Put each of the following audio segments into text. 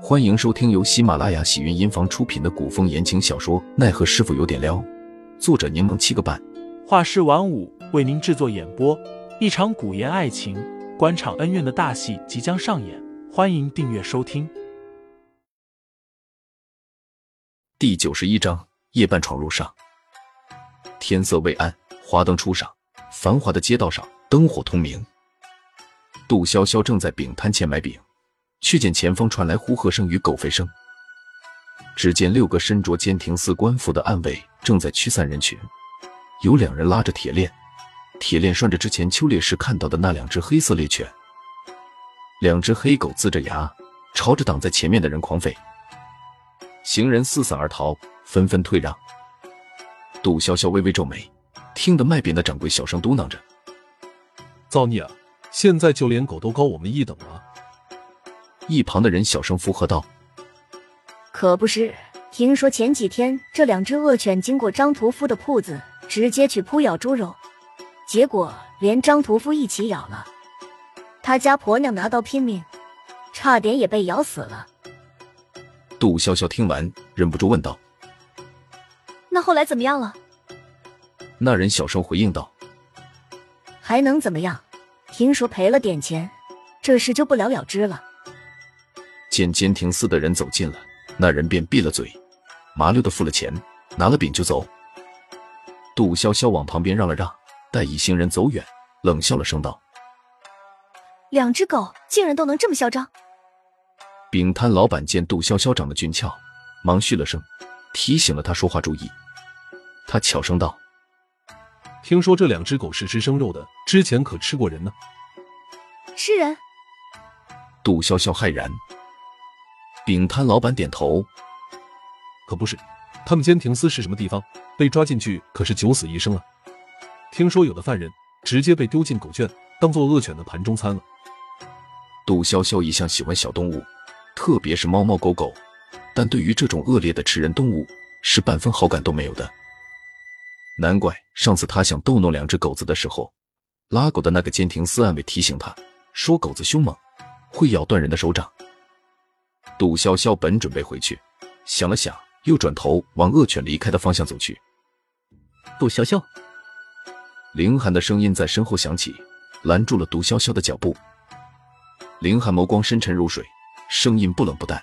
欢迎收听由喜马拉雅喜云音房出品的古风言情小说《奈何师傅有点撩》，作者柠檬七个半，画师晚舞为您制作演播。一场古言爱情、官场恩怨的大戏即将上演，欢迎订阅收听。第九十一章：夜半闯入上。天色未暗，华灯初上，繁华的街道上灯火通明。杜潇潇正在饼摊前买饼。却见前方传来呼喝声与狗吠声。只见六个身着监亭司官服的暗卫正在驱散人群，有两人拉着铁链，铁链拴着之前秋猎时看到的那两只黑色猎犬。两只黑狗呲着牙，朝着挡在前面的人狂吠。行人四散而逃，纷纷退让。杜潇潇微微皱眉，听得卖饼的掌柜小声嘟囔着：“造孽啊！现在就连狗都高我们一等了。”一旁的人小声附和道：“可不是，听说前几天这两只恶犬经过张屠夫的铺子，直接去扑咬猪肉，结果连张屠夫一起咬了。他家婆娘拿刀拼命，差点也被咬死了。”杜潇潇听完，忍不住问道：“那后来怎么样了？”那人小声回应道：“还能怎么样？听说赔了点钱，这事就不了了之了。”见监亭司的人走近了，那人便闭了嘴，麻溜的付了钱，拿了饼就走。杜潇潇往旁边让了让，待一行人走远，冷笑了声道：“两只狗竟然都能这么嚣张。”饼摊老板见杜潇潇长得俊俏，忙嘘了声，提醒了他说话注意。他悄声道：“听说这两只狗是吃生肉的，之前可吃过人呢？”吃人？杜潇潇骇然。饼摊老板点头，可不是，他们监亭司是什么地方？被抓进去可是九死一生啊！听说有的犯人直接被丢进狗圈，当做恶犬的盘中餐了。杜潇潇一向喜欢小动物，特别是猫猫狗狗，但对于这种恶劣的吃人动物是半分好感都没有的。难怪上次他想逗弄两只狗子的时候，拉狗的那个监亭司暗卫提醒他说狗子凶猛，会咬断人的手掌。杜潇潇本准备回去，想了想，又转头往恶犬离开的方向走去。杜潇潇，凌寒的声音在身后响起，拦住了杜潇潇的脚步。凌寒眸光深沉如水，声音不冷不淡：“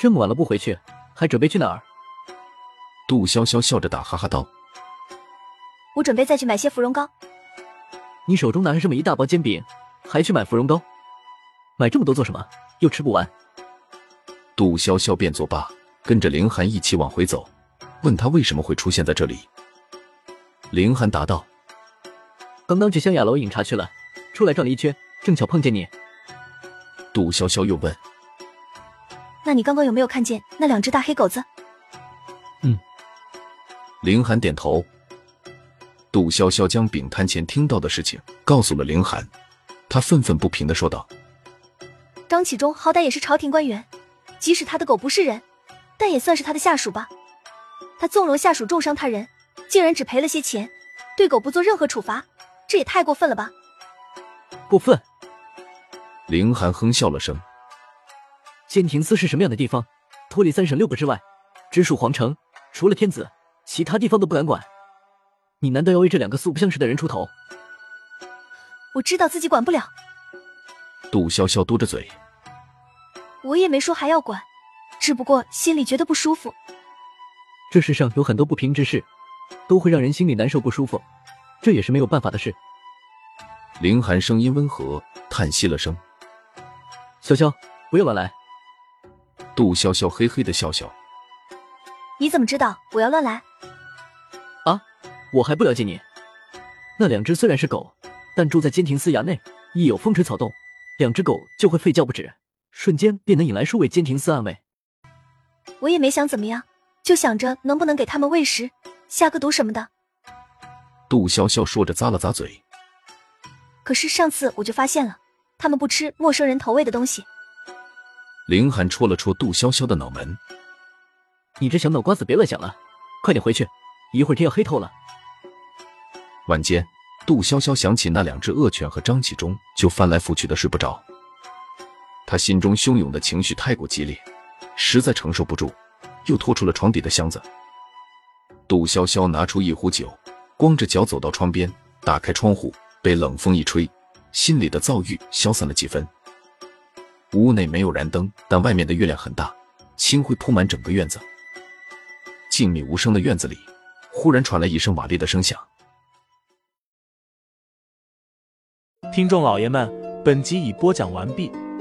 这么晚了不回去，还准备去哪儿？”杜潇潇笑着打哈哈道：“我准备再去买些芙蓉糕。”你手中拿着这么一大包煎饼，还去买芙蓉糕？买这么多做什么？又吃不完。杜潇潇便作罢，跟着凌寒一起往回走，问他为什么会出现在这里。凌寒答道：“刚刚去香雅楼饮茶去了，出来转了一圈，正巧碰见你。”杜潇潇又问：“那你刚刚有没有看见那两只大黑狗子？”嗯。凌寒点头。杜潇潇将饼摊前听到的事情告诉了凌寒，他愤愤不平的说道：“张启忠好歹也是朝廷官员。”即使他的狗不是人，但也算是他的下属吧。他纵容下属重伤他人，竟然只赔了些钱，对狗不做任何处罚，这也太过分了吧！过分。凌寒哼笑了声。监亭司是什么样的地方？脱离三省六部之外，直属皇城，除了天子，其他地方都不敢管。你难道要为这两个素不相识的人出头？我知道自己管不了。杜潇潇嘟着嘴。我也没说还要管，只不过心里觉得不舒服。这世上有很多不平之事，都会让人心里难受不舒服，这也是没有办法的事。凌寒声音温和，叹息了声：“潇潇，不要乱来。”杜潇潇嘿嘿的笑笑：“你怎么知道我要乱来？”啊，我还不了解你。那两只虽然是狗，但住在监亭司衙内，一有风吹草动，两只狗就会吠叫不止。瞬间便能引来数位监亭司暗卫。我也没想怎么样，就想着能不能给他们喂食，下个毒什么的。杜潇潇说着，咂了咂嘴。可是上次我就发现了，他们不吃陌生人投喂的东西。凌寒戳了戳杜潇潇的脑门：“你这小脑瓜子，别乱想了，快点回去，一会儿天要黑透了。”晚间，杜潇潇想起那两只恶犬和张启忠，就翻来覆去的睡不着。他心中汹涌的情绪太过激烈，实在承受不住，又拖出了床底的箱子。杜潇潇拿出一壶酒，光着脚走到窗边，打开窗户，被冷风一吹，心里的躁郁消散了几分。屋内没有燃灯，但外面的月亮很大，清辉铺满整个院子。静谧无声的院子里，忽然传来一声瓦砾的声响。听众老爷们，本集已播讲完毕，